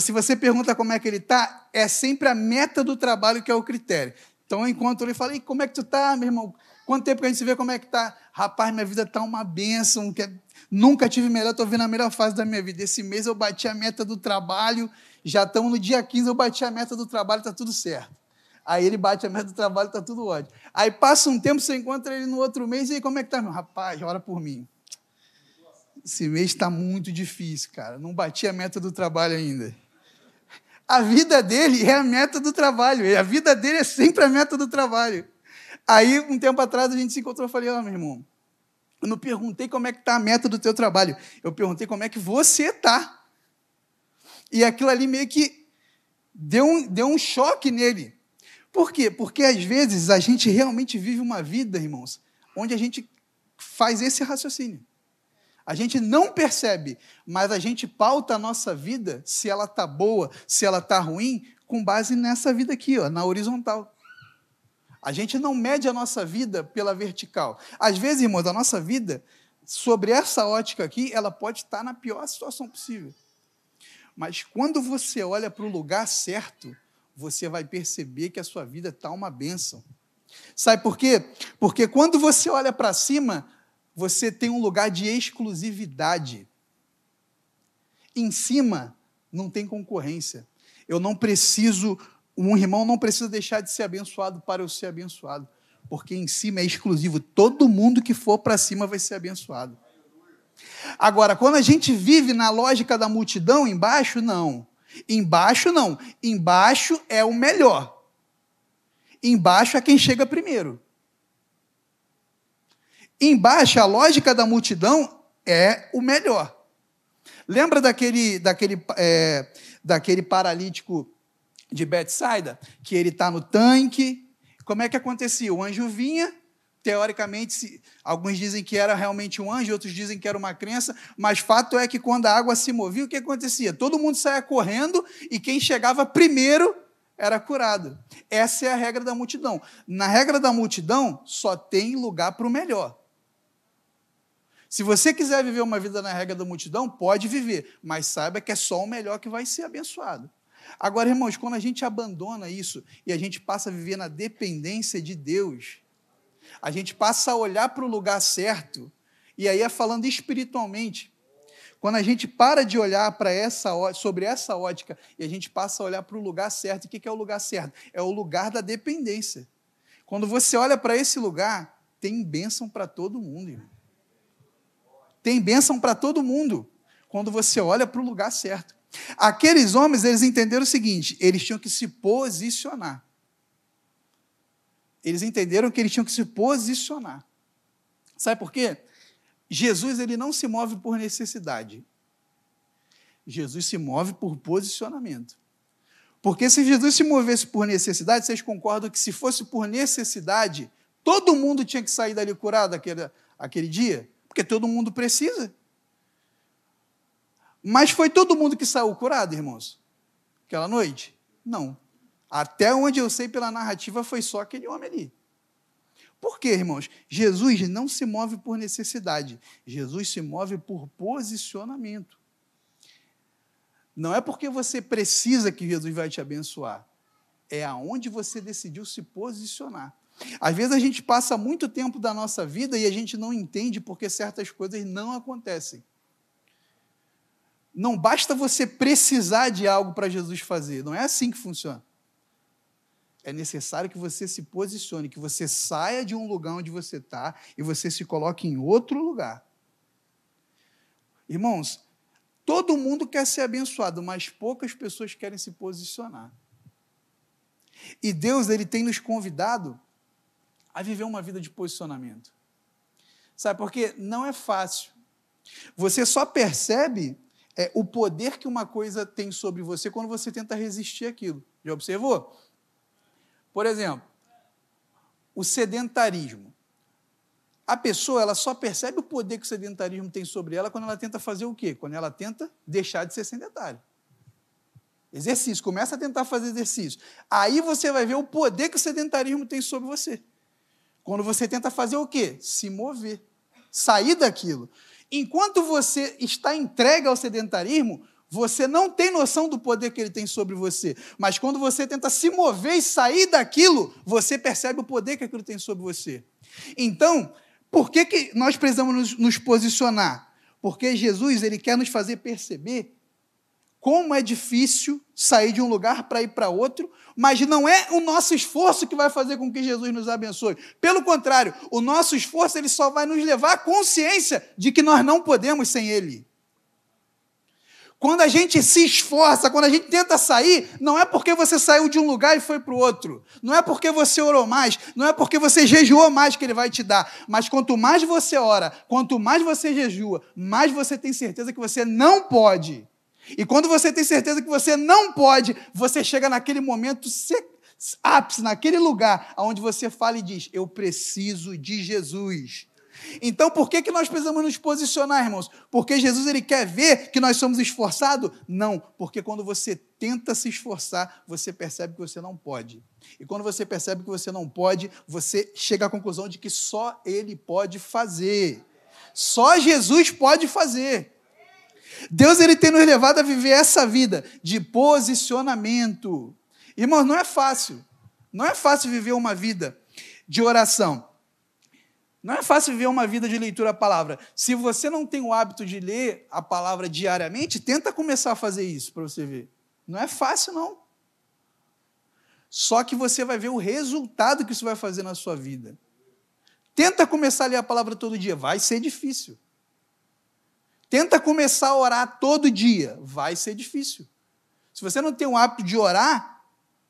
se você pergunta como é que ele está, é sempre a meta do trabalho que é o critério. Então eu encontro ele e falo, como é que tu está, meu irmão? Quanto tempo que a gente se vê, como é que está? Rapaz, minha vida está uma bênção, que é... nunca tive melhor, estou vendo a melhor fase da minha vida. Esse mês eu bati a meta do trabalho, já estamos no dia 15, eu bati a meta do trabalho, está tudo certo. Aí ele bate a meta do trabalho, está tudo ótimo. Aí passa um tempo, você encontra ele no outro mês, e aí, como é que está, meu? Rapaz, ora por mim. Esse mês está muito difícil, cara. Não bati a meta do trabalho ainda. A vida dele é a meta do trabalho. A vida dele é sempre a meta do trabalho. Aí, um tempo atrás, a gente se encontrou e falei, ó, oh, meu irmão, eu não perguntei como é que está a meta do teu trabalho. Eu perguntei como é que você está. E aquilo ali meio que deu um, deu um choque nele. Por quê? Porque às vezes a gente realmente vive uma vida, irmãos, onde a gente faz esse raciocínio. A gente não percebe, mas a gente pauta a nossa vida, se ela está boa, se ela está ruim, com base nessa vida aqui, ó, na horizontal. A gente não mede a nossa vida pela vertical. Às vezes, irmãos, a nossa vida, sobre essa ótica aqui, ela pode estar na pior situação possível. Mas quando você olha para o lugar certo, você vai perceber que a sua vida está uma bênção. Sabe por quê? Porque quando você olha para cima, você tem um lugar de exclusividade. Em cima não tem concorrência. Eu não preciso, um irmão não precisa deixar de ser abençoado para eu ser abençoado, porque em cima é exclusivo. Todo mundo que for para cima vai ser abençoado. Agora, quando a gente vive na lógica da multidão, embaixo não. Embaixo não. Embaixo é o melhor. Embaixo é quem chega primeiro. Embaixo, a lógica da multidão é o melhor. Lembra daquele, daquele, é, daquele paralítico de Betsaida? Que ele está no tanque. Como é que acontecia? O anjo vinha, teoricamente, alguns dizem que era realmente um anjo, outros dizem que era uma crença, mas fato é que quando a água se movia, o que acontecia? Todo mundo saía correndo e quem chegava primeiro era curado. Essa é a regra da multidão. Na regra da multidão, só tem lugar para o melhor. Se você quiser viver uma vida na regra da multidão, pode viver, mas saiba que é só o melhor que vai ser abençoado. Agora, irmãos, quando a gente abandona isso e a gente passa a viver na dependência de Deus, a gente passa a olhar para o lugar certo, e aí é falando espiritualmente. Quando a gente para de olhar para essa sobre essa ótica e a gente passa a olhar para o lugar certo, o que é o lugar certo? É o lugar da dependência. Quando você olha para esse lugar, tem bênção para todo mundo, irmão. Tem bênção para todo mundo quando você olha para o lugar certo. Aqueles homens, eles entenderam o seguinte: eles tinham que se posicionar. Eles entenderam que eles tinham que se posicionar. Sabe por quê? Jesus ele não se move por necessidade. Jesus se move por posicionamento. Porque se Jesus se movesse por necessidade, vocês concordam que se fosse por necessidade, todo mundo tinha que sair dali curado aquele, aquele dia? Porque todo mundo precisa. Mas foi todo mundo que saiu curado, irmãos? Aquela noite? Não. Até onde eu sei pela narrativa, foi só aquele homem ali. Por quê, irmãos? Jesus não se move por necessidade. Jesus se move por posicionamento. Não é porque você precisa que Jesus vai te abençoar. É aonde você decidiu se posicionar. Às vezes a gente passa muito tempo da nossa vida e a gente não entende porque certas coisas não acontecem. Não basta você precisar de algo para Jesus fazer, não é assim que funciona. É necessário que você se posicione, que você saia de um lugar onde você está e você se coloque em outro lugar. Irmãos, todo mundo quer ser abençoado, mas poucas pessoas querem se posicionar. E Deus ele tem nos convidado a viver uma vida de posicionamento. Sabe, porque não é fácil. Você só percebe é, o poder que uma coisa tem sobre você quando você tenta resistir aquilo. Já observou? Por exemplo, o sedentarismo. A pessoa ela só percebe o poder que o sedentarismo tem sobre ela quando ela tenta fazer o quê? Quando ela tenta deixar de ser sedentário. Exercício, começa a tentar fazer exercício. Aí você vai ver o poder que o sedentarismo tem sobre você. Quando você tenta fazer o quê? Se mover, sair daquilo. Enquanto você está entregue ao sedentarismo, você não tem noção do poder que ele tem sobre você. Mas quando você tenta se mover e sair daquilo, você percebe o poder que aquilo tem sobre você. Então, por que, que nós precisamos nos, nos posicionar? Porque Jesus ele quer nos fazer perceber como é difícil sair de um lugar para ir para outro, mas não é o nosso esforço que vai fazer com que Jesus nos abençoe. Pelo contrário, o nosso esforço ele só vai nos levar à consciência de que nós não podemos sem Ele. Quando a gente se esforça, quando a gente tenta sair, não é porque você saiu de um lugar e foi para o outro. Não é porque você orou mais, não é porque você jejuou mais que ele vai te dar. Mas quanto mais você ora, quanto mais você jejua, mais você tem certeza que você não pode. E quando você tem certeza que você não pode, você chega naquele momento ápice, naquele lugar onde você fala e diz: Eu preciso de Jesus. Então, por que, que nós precisamos nos posicionar, irmãos? Porque Jesus ele quer ver que nós somos esforçados? Não, porque quando você tenta se esforçar, você percebe que você não pode. E quando você percebe que você não pode, você chega à conclusão de que só Ele pode fazer. Só Jesus pode fazer. Deus ele tem nos levado a viver essa vida de posicionamento. Irmãos, não é fácil. Não é fácil viver uma vida de oração. Não é fácil viver uma vida de leitura da palavra. Se você não tem o hábito de ler a palavra diariamente, tenta começar a fazer isso para você ver. Não é fácil, não. Só que você vai ver o resultado que isso vai fazer na sua vida. Tenta começar a ler a palavra todo dia. Vai ser difícil. Tenta começar a orar todo dia. Vai ser difícil. Se você não tem o hábito de orar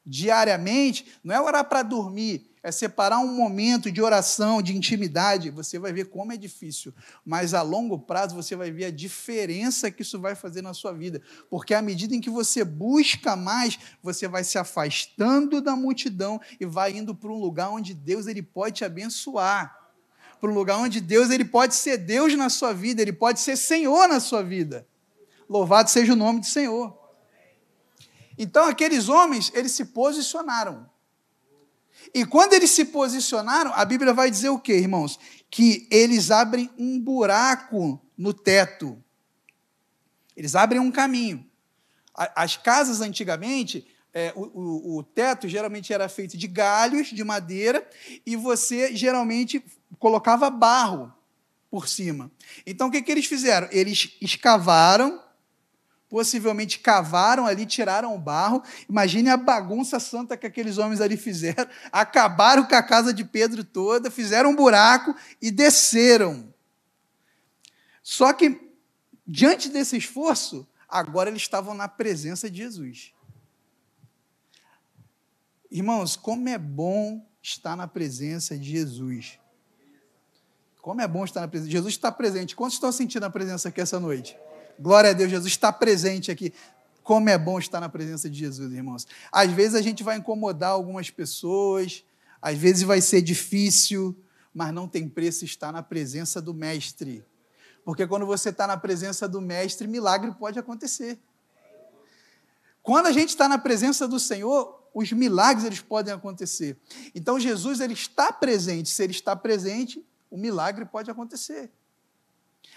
diariamente, não é orar para dormir, é separar um momento de oração, de intimidade. Você vai ver como é difícil, mas a longo prazo você vai ver a diferença que isso vai fazer na sua vida. Porque à medida em que você busca mais, você vai se afastando da multidão e vai indo para um lugar onde Deus ele pode te abençoar para um lugar onde Deus ele pode ser Deus na sua vida, ele pode ser Senhor na sua vida. Louvado seja o nome do Senhor. Então aqueles homens, eles se posicionaram. E quando eles se posicionaram, a Bíblia vai dizer o quê, irmãos? Que eles abrem um buraco no teto. Eles abrem um caminho. As casas antigamente, é, o, o, o, teto geralmente era feito de galhos, de madeira, e você geralmente colocava barro por cima. Então o que, que eles fizeram? Eles escavaram, possivelmente cavaram ali, tiraram o barro. Imagine a bagunça santa que aqueles homens ali fizeram. <laughs> Acabaram com a casa de Pedro toda, fizeram um buraco e desceram. Só que, diante desse esforço, agora eles estavam na presença de Jesus. Irmãos, como é bom estar na presença de Jesus. Como é bom estar na presença. Jesus está presente. Quantos estão sentindo a presença aqui essa noite? Glória a Deus, Jesus está presente aqui. Como é bom estar na presença de Jesus, irmãos. Às vezes a gente vai incomodar algumas pessoas, às vezes vai ser difícil, mas não tem preço estar na presença do Mestre. Porque quando você está na presença do Mestre, milagre pode acontecer. Quando a gente está na presença do Senhor, os milagres eles podem acontecer. Então Jesus ele está presente. Se ele está presente, o milagre pode acontecer.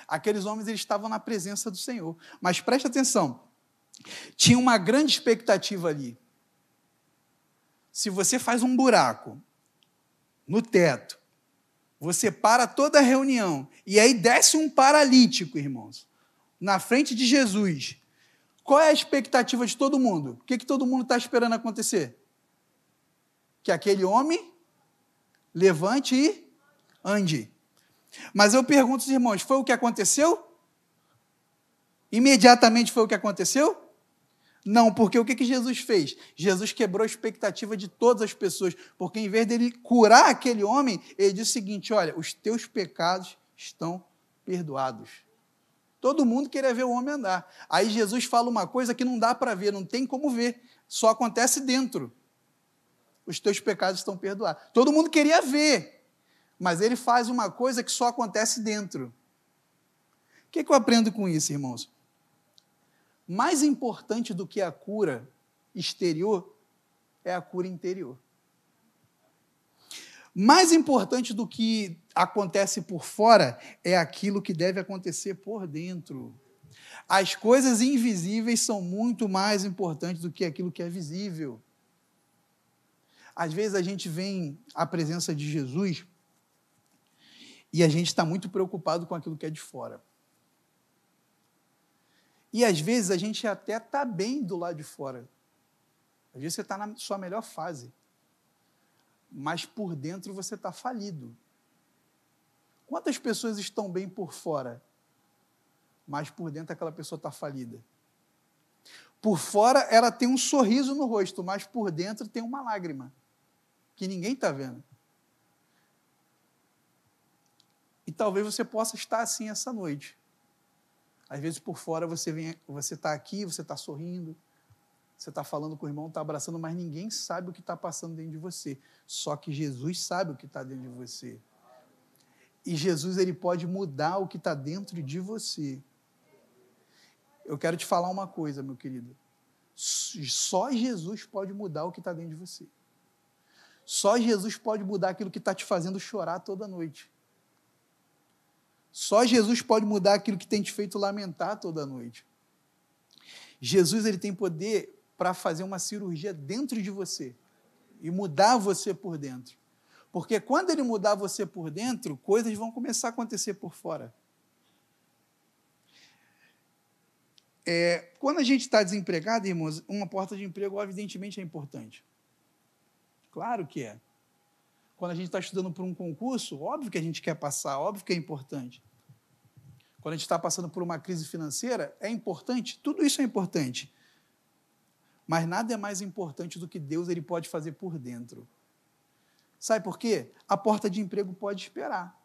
Aqueles homens eles estavam na presença do Senhor. Mas preste atenção. tinha uma grande expectativa ali. Se você faz um buraco no teto, você para toda a reunião e aí desce um paralítico, irmãos, na frente de Jesus. Qual é a expectativa de todo mundo? O que, que todo mundo está esperando acontecer? Que aquele homem levante e ande. Mas eu pergunto aos irmãos: foi o que aconteceu? Imediatamente foi o que aconteceu? Não, porque o que, que Jesus fez? Jesus quebrou a expectativa de todas as pessoas, porque em vez dele curar aquele homem, ele disse o seguinte: olha, os teus pecados estão perdoados. Todo mundo queria ver o homem andar. Aí Jesus fala uma coisa que não dá para ver, não tem como ver, só acontece dentro. Os teus pecados estão perdoados. Todo mundo queria ver, mas ele faz uma coisa que só acontece dentro. O que, que eu aprendo com isso, irmãos? mais importante do que a cura exterior é a cura interior. Mais importante do que acontece por fora é aquilo que deve acontecer por dentro. As coisas invisíveis são muito mais importantes do que aquilo que é visível. Às vezes a gente vem à presença de Jesus e a gente está muito preocupado com aquilo que é de fora. E às vezes a gente até está bem do lado de fora. Às vezes você está na sua melhor fase. Mas por dentro você está falido. Quantas pessoas estão bem por fora, mas por dentro aquela pessoa está falida? Por fora ela tem um sorriso no rosto, mas por dentro tem uma lágrima que ninguém está vendo. E talvez você possa estar assim essa noite. Às vezes por fora você vem, você está aqui, você está sorrindo, você está falando com o irmão, está abraçando, mas ninguém sabe o que está passando dentro de você. Só que Jesus sabe o que está dentro de você. E Jesus ele pode mudar o que está dentro de você. Eu quero te falar uma coisa, meu querido. Só Jesus pode mudar o que está dentro de você. Só Jesus pode mudar aquilo que está te fazendo chorar toda noite. Só Jesus pode mudar aquilo que tem te feito lamentar toda noite. Jesus ele tem poder para fazer uma cirurgia dentro de você e mudar você por dentro. Porque quando ele mudar você por dentro, coisas vão começar a acontecer por fora. É, quando a gente está desempregado, irmãos, uma porta de emprego, evidentemente, é importante. Claro que é. Quando a gente está estudando por um concurso, óbvio que a gente quer passar, óbvio que é importante. Quando a gente está passando por uma crise financeira, é importante, tudo isso é importante. Mas nada é mais importante do que Deus ele pode fazer por dentro. Sabe por quê? A porta de emprego pode esperar.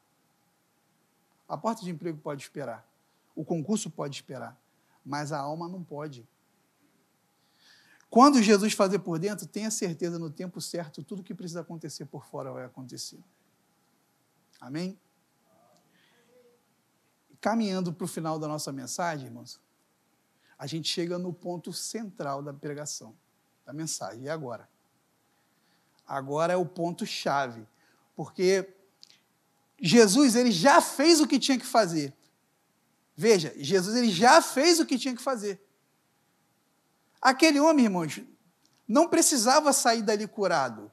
A porta de emprego pode esperar. O concurso pode esperar. Mas a alma não pode. Quando Jesus fazer por dentro, tenha certeza no tempo certo, tudo que precisa acontecer por fora vai acontecer. Amém? Caminhando para o final da nossa mensagem, irmãos, a gente chega no ponto central da pregação, da mensagem. E agora? Agora é o ponto chave, porque Jesus ele já fez o que tinha que fazer. Veja, Jesus ele já fez o que tinha que fazer. Aquele homem, irmãos, não precisava sair dali curado.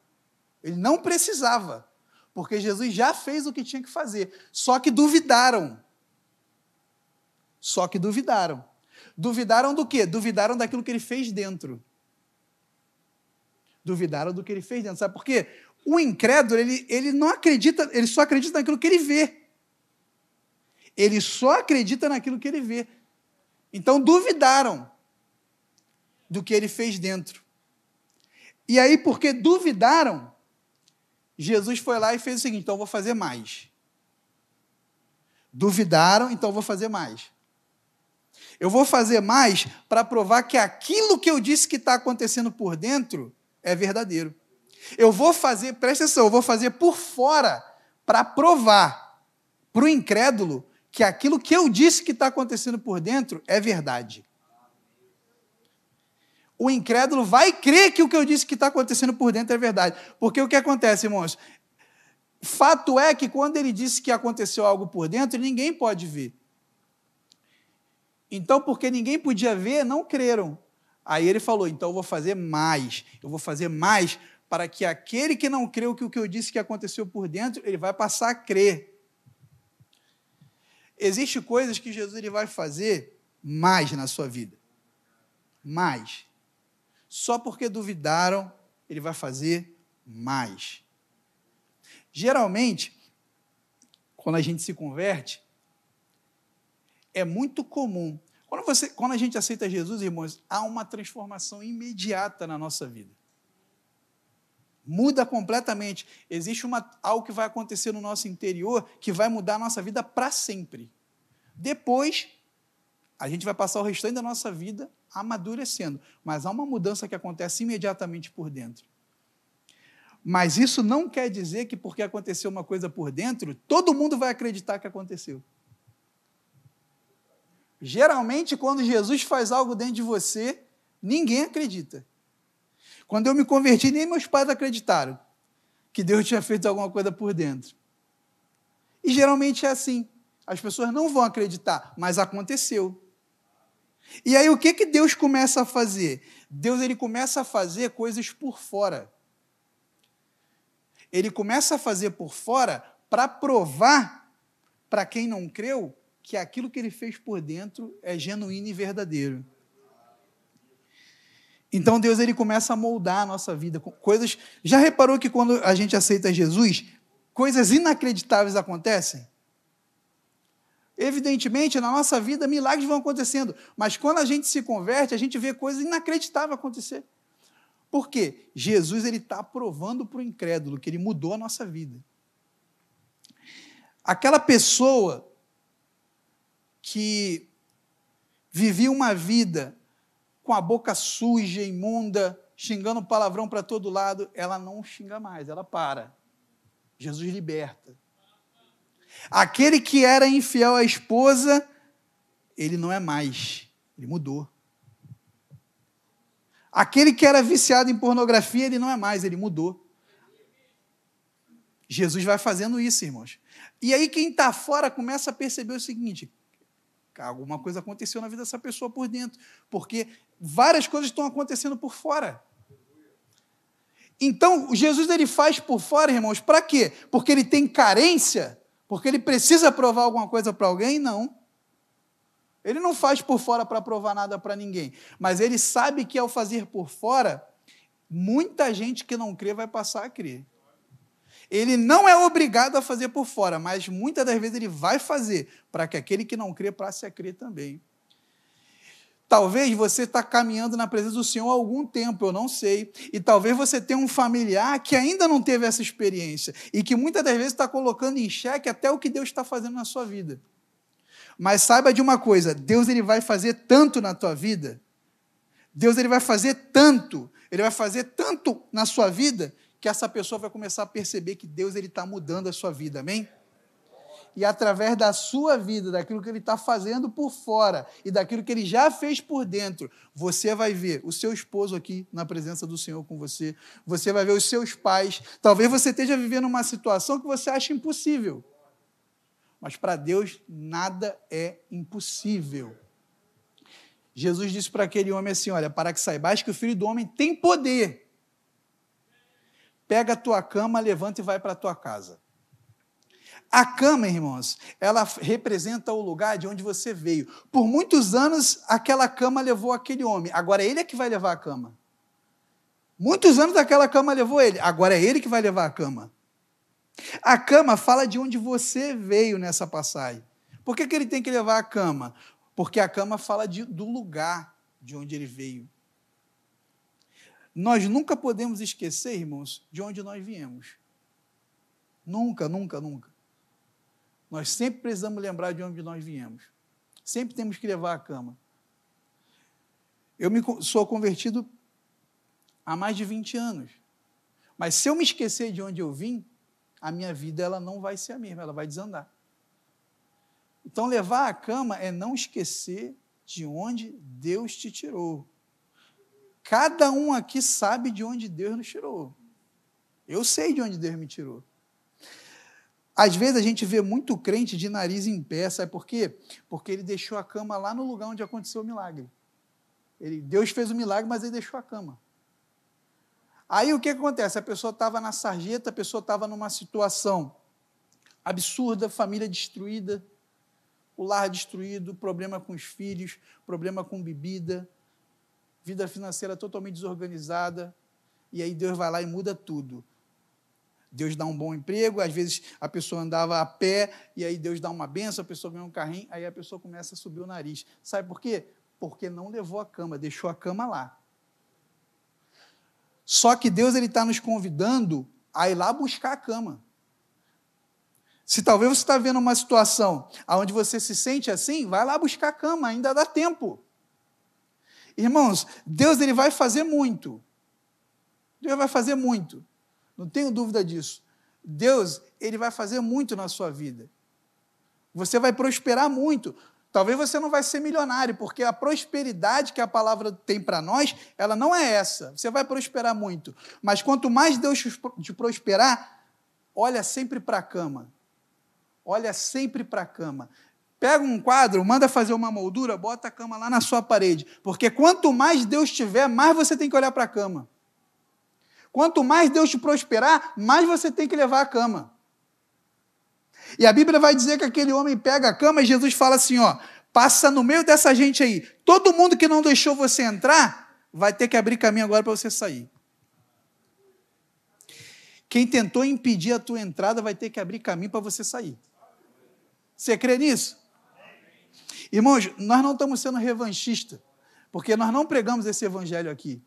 Ele não precisava, porque Jesus já fez o que tinha que fazer. Só que duvidaram. Só que duvidaram. Duvidaram do quê? Duvidaram daquilo que ele fez dentro. Duvidaram do que ele fez dentro. Sabe por quê? O incrédulo, ele, ele não acredita, ele só acredita naquilo que ele vê. Ele só acredita naquilo que ele vê. Então duvidaram do que ele fez dentro. E aí, porque duvidaram, Jesus foi lá e fez o seguinte: então eu vou fazer mais. Duvidaram, então eu vou fazer mais. Eu vou fazer mais para provar que aquilo que eu disse que está acontecendo por dentro é verdadeiro. Eu vou fazer, presta atenção, eu vou fazer por fora para provar para o incrédulo que aquilo que eu disse que está acontecendo por dentro é verdade o incrédulo vai crer que o que eu disse que está acontecendo por dentro é verdade. Porque o que acontece, irmãos? Fato é que quando ele disse que aconteceu algo por dentro, ninguém pode ver. Então, porque ninguém podia ver, não creram. Aí ele falou: então eu vou fazer mais, eu vou fazer mais para que aquele que não creu que o que eu disse que aconteceu por dentro, ele vai passar a crer. Existem coisas que Jesus ele vai fazer mais na sua vida. Mais. Só porque duvidaram, ele vai fazer mais. Geralmente, quando a gente se converte, é muito comum. Quando, você, quando a gente aceita Jesus, irmãos, há uma transformação imediata na nossa vida. Muda completamente. Existe uma, algo que vai acontecer no nosso interior que vai mudar a nossa vida para sempre. Depois, a gente vai passar o restante da nossa vida amadurecendo. Mas há uma mudança que acontece imediatamente por dentro. Mas isso não quer dizer que porque aconteceu uma coisa por dentro, todo mundo vai acreditar que aconteceu. Geralmente, quando Jesus faz algo dentro de você, ninguém acredita. Quando eu me converti, nem meus pais acreditaram que Deus tinha feito alguma coisa por dentro. E geralmente é assim. As pessoas não vão acreditar, mas aconteceu. E aí o que que Deus começa a fazer? Deus ele começa a fazer coisas por fora. Ele começa a fazer por fora para provar para quem não creu que aquilo que ele fez por dentro é genuíno e verdadeiro. Então Deus ele começa a moldar a nossa vida com coisas. Já reparou que quando a gente aceita Jesus, coisas inacreditáveis acontecem? Evidentemente, na nossa vida, milagres vão acontecendo, mas quando a gente se converte, a gente vê coisas inacreditáveis acontecer. Por quê? Jesus está provando para o incrédulo que ele mudou a nossa vida. Aquela pessoa que vivia uma vida com a boca suja, imunda, xingando palavrão para todo lado, ela não xinga mais, ela para. Jesus liberta. Aquele que era infiel à esposa, ele não é mais, ele mudou. Aquele que era viciado em pornografia, ele não é mais, ele mudou. Jesus vai fazendo isso, irmãos. E aí quem está fora começa a perceber o seguinte: alguma coisa aconteceu na vida dessa pessoa por dentro, porque várias coisas estão acontecendo por fora. Então, Jesus ele faz por fora, irmãos, para quê? Porque ele tem carência, porque ele precisa provar alguma coisa para alguém? Não. Ele não faz por fora para provar nada para ninguém, mas ele sabe que ao fazer por fora, muita gente que não crê vai passar a crer. Ele não é obrigado a fazer por fora, mas muitas das vezes ele vai fazer para que aquele que não crê passe a crer também. Talvez você está caminhando na presença do Senhor há algum tempo, eu não sei. E talvez você tenha um familiar que ainda não teve essa experiência e que muitas das vezes está colocando em xeque até o que Deus está fazendo na sua vida. Mas saiba de uma coisa: Deus ele vai fazer tanto na tua vida, Deus ele vai fazer tanto, ele vai fazer tanto na sua vida que essa pessoa vai começar a perceber que Deus ele está mudando a sua vida, amém? E através da sua vida, daquilo que ele está fazendo por fora e daquilo que ele já fez por dentro, você vai ver o seu esposo aqui na presença do Senhor com você, você vai ver os seus pais. Talvez você esteja vivendo uma situação que você acha impossível. Mas para Deus nada é impossível. Jesus disse para aquele homem assim: Olha, para que saibais que o filho do homem tem poder pega a tua cama, levanta e vai para a tua casa. A cama, irmãos, ela representa o lugar de onde você veio. Por muitos anos, aquela cama levou aquele homem. Agora ele é que vai levar a cama. Muitos anos aquela cama levou ele. Agora é ele que vai levar a cama. A cama fala de onde você veio nessa passagem. Por que, que ele tem que levar a cama? Porque a cama fala de, do lugar de onde ele veio. Nós nunca podemos esquecer, irmãos, de onde nós viemos. Nunca, nunca, nunca. Nós sempre precisamos lembrar de onde nós viemos. Sempre temos que levar a cama. Eu me, sou convertido há mais de 20 anos. Mas se eu me esquecer de onde eu vim, a minha vida ela não vai ser a mesma, ela vai desandar. Então, levar a cama é não esquecer de onde Deus te tirou. Cada um aqui sabe de onde Deus nos tirou. Eu sei de onde Deus me tirou. Às vezes a gente vê muito crente de nariz em pé, sabe por quê? Porque ele deixou a cama lá no lugar onde aconteceu o milagre. Ele, Deus fez o milagre, mas ele deixou a cama. Aí o que acontece? A pessoa estava na sarjeta, a pessoa estava numa situação absurda, família destruída, o lar destruído, problema com os filhos, problema com bebida, vida financeira totalmente desorganizada. E aí Deus vai lá e muda tudo. Deus dá um bom emprego, às vezes a pessoa andava a pé, e aí Deus dá uma benção, a pessoa ganha um carrinho, aí a pessoa começa a subir o nariz. Sabe por quê? Porque não levou a cama, deixou a cama lá. Só que Deus ele está nos convidando a ir lá buscar a cama. Se talvez você está vendo uma situação onde você se sente assim, vai lá buscar a cama, ainda dá tempo. Irmãos, Deus ele vai fazer muito. Deus vai fazer muito. Não tenho dúvida disso. Deus, ele vai fazer muito na sua vida. Você vai prosperar muito. Talvez você não vai ser milionário, porque a prosperidade que a palavra tem para nós, ela não é essa. Você vai prosperar muito. Mas quanto mais Deus te prosperar, olha sempre para a cama. Olha sempre para a cama. Pega um quadro, manda fazer uma moldura, bota a cama lá na sua parede. Porque quanto mais Deus tiver, mais você tem que olhar para a cama. Quanto mais Deus te prosperar, mais você tem que levar a cama. E a Bíblia vai dizer que aquele homem pega a cama e Jesus fala assim: ó, passa no meio dessa gente aí. Todo mundo que não deixou você entrar vai ter que abrir caminho agora para você sair. Quem tentou impedir a tua entrada vai ter que abrir caminho para você sair. Você crê nisso? Irmãos, nós não estamos sendo revanchistas, porque nós não pregamos esse evangelho aqui.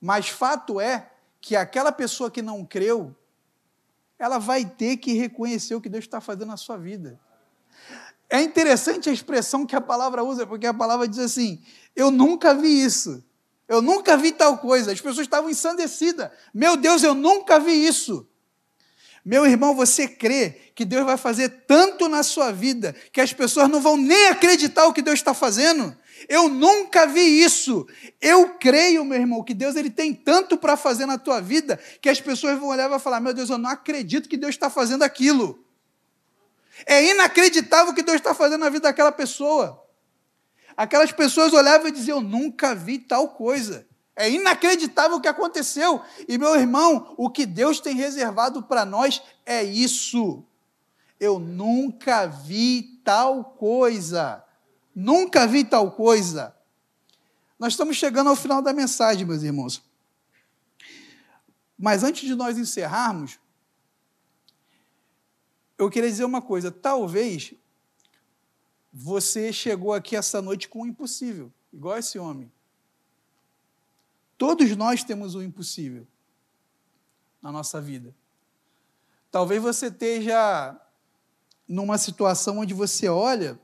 Mas fato é que aquela pessoa que não creu, ela vai ter que reconhecer o que Deus está fazendo na sua vida. É interessante a expressão que a palavra usa, porque a palavra diz assim: Eu nunca vi isso. Eu nunca vi tal coisa. As pessoas estavam ensandecidas. Meu Deus, eu nunca vi isso. Meu irmão, você crê que Deus vai fazer tanto na sua vida que as pessoas não vão nem acreditar o que Deus está fazendo? Eu nunca vi isso. Eu creio, meu irmão, que Deus ele tem tanto para fazer na tua vida que as pessoas vão olhar e vão falar: Meu Deus, eu não acredito que Deus está fazendo aquilo. É inacreditável o que Deus está fazendo na vida daquela pessoa. Aquelas pessoas olhavam e diziam: Eu nunca vi tal coisa. É inacreditável o que aconteceu. E, meu irmão, o que Deus tem reservado para nós é isso. Eu nunca vi tal coisa. Nunca vi tal coisa. Nós estamos chegando ao final da mensagem, meus irmãos. Mas antes de nós encerrarmos, eu queria dizer uma coisa. Talvez você chegou aqui essa noite com o impossível, igual esse homem. Todos nós temos o impossível na nossa vida. Talvez você esteja numa situação onde você olha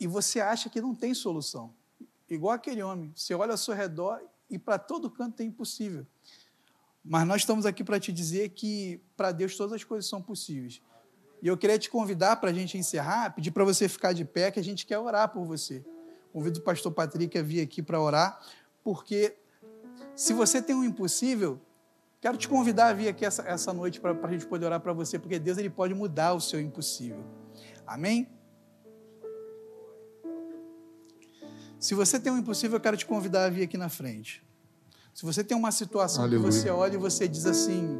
e você acha que não tem solução. Igual aquele homem, você olha ao seu redor e para todo canto tem impossível. Mas nós estamos aqui para te dizer que para Deus todas as coisas são possíveis. E eu queria te convidar para a gente encerrar, pedir para você ficar de pé, que a gente quer orar por você. Convido o pastor Patrick a vir aqui para orar, porque se você tem um impossível, quero te convidar a vir aqui essa, essa noite para a gente poder orar para você, porque Deus ele pode mudar o seu impossível. Amém? Se você tem um impossível, eu quero te convidar a vir aqui na frente. Se você tem uma situação Aleluia. que você olha e você diz assim: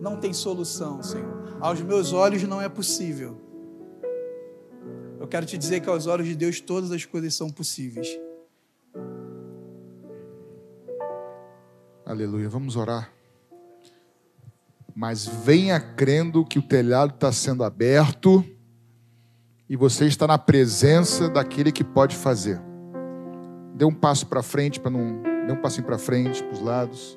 não tem solução, Senhor. Aos meus olhos não é possível. Eu quero te dizer que aos olhos de Deus todas as coisas são possíveis. Aleluia. Vamos orar. Mas venha crendo que o telhado está sendo aberto e você está na presença daquele que pode fazer. Dê um passo para frente, para não. Dê um passinho para frente, para os lados.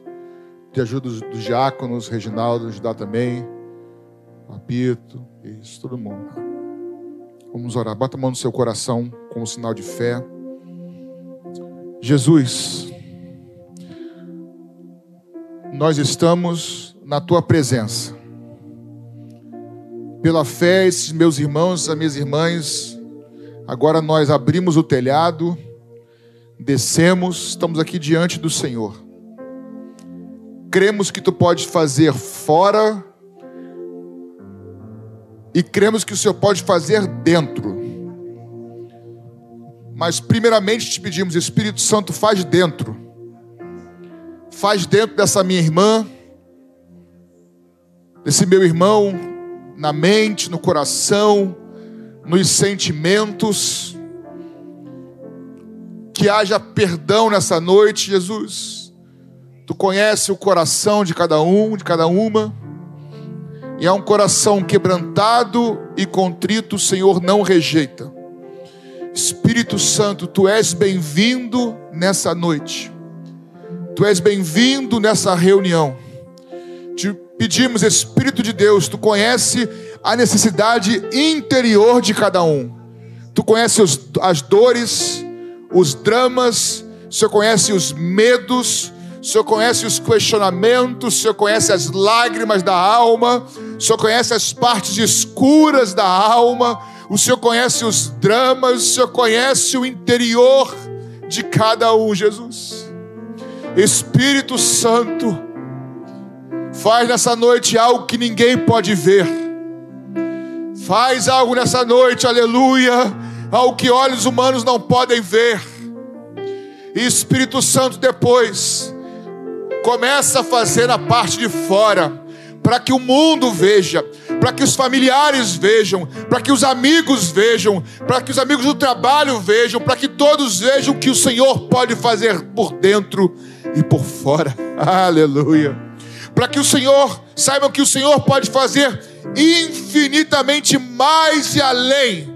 De ajuda dos, diáconos, Reginaldo, ajudar também. Apito, isso, todo mundo. Vamos orar. Bota a mão no seu coração como sinal de fé. Jesus, nós estamos na tua presença. Pela fé, esses meus irmãos, as minhas irmãs, agora nós abrimos o telhado, descemos, estamos aqui diante do Senhor. Cremos que tu pode fazer fora e cremos que o Senhor pode fazer dentro. Mas primeiramente te pedimos, Espírito Santo, faz dentro. Faz dentro dessa minha irmã, desse meu irmão, na mente, no coração, nos sentimentos. Que haja perdão nessa noite, Jesus. Tu conhece o coração de cada um, de cada uma. E é um coração quebrantado e contrito, o Senhor não rejeita. Espírito Santo, tu és bem-vindo nessa noite. Tu és bem-vindo nessa reunião. Pedimos, Espírito de Deus, tu conhece a necessidade interior de cada um. Tu conhece os, as dores, os dramas, o Senhor conhece os medos, o Senhor conhece os questionamentos, o Senhor conhece as lágrimas da alma, o Senhor conhece as partes escuras da alma, o Senhor conhece os dramas, o Senhor conhece o interior de cada um, Jesus. Espírito Santo, faz nessa noite algo que ninguém pode ver. Faz algo nessa noite, aleluia, algo que olhos humanos não podem ver. E Espírito Santo depois começa a fazer a parte de fora para que o mundo veja, para que os familiares vejam, para que os amigos vejam, para que os amigos do trabalho vejam, para que todos vejam que o Senhor pode fazer por dentro e por fora. <laughs> Aleluia. Para que o Senhor, saibam que o Senhor pode fazer infinitamente mais e além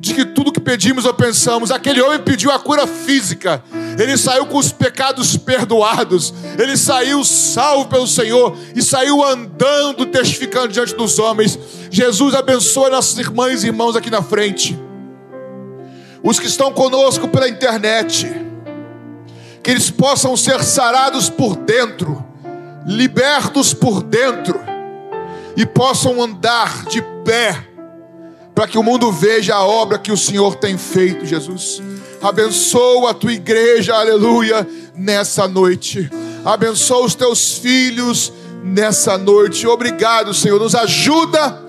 de que tudo que pedimos ou pensamos. Aquele homem pediu a cura física, ele saiu com os pecados perdoados, ele saiu salvo pelo Senhor e saiu andando, testificando diante dos homens. Jesus abençoa nossas irmãs e irmãos aqui na frente, os que estão conosco pela internet, que eles possam ser sarados por dentro, libertos por dentro e possam andar de pé para que o mundo veja a obra que o Senhor tem feito, Jesus. Abençoa a tua igreja, aleluia, nessa noite. Abençoa os teus filhos nessa noite. Obrigado, Senhor. Nos ajuda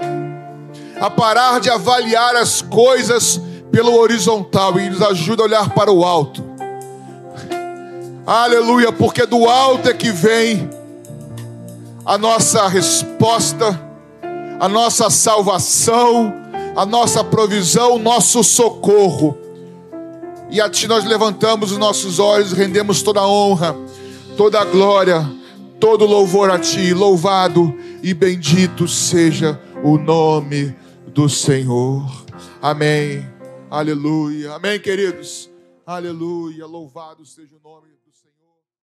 a parar de avaliar as coisas pelo horizontal e nos ajuda a olhar para o alto. Aleluia, porque do alto é que vem a nossa resposta, a nossa salvação a nossa provisão, o nosso socorro. E a Ti nós levantamos os nossos olhos, rendemos toda a honra, toda a glória, todo louvor a Ti. Louvado e bendito seja o nome do Senhor. Amém. Aleluia. Amém, queridos. Aleluia. Louvado seja o nome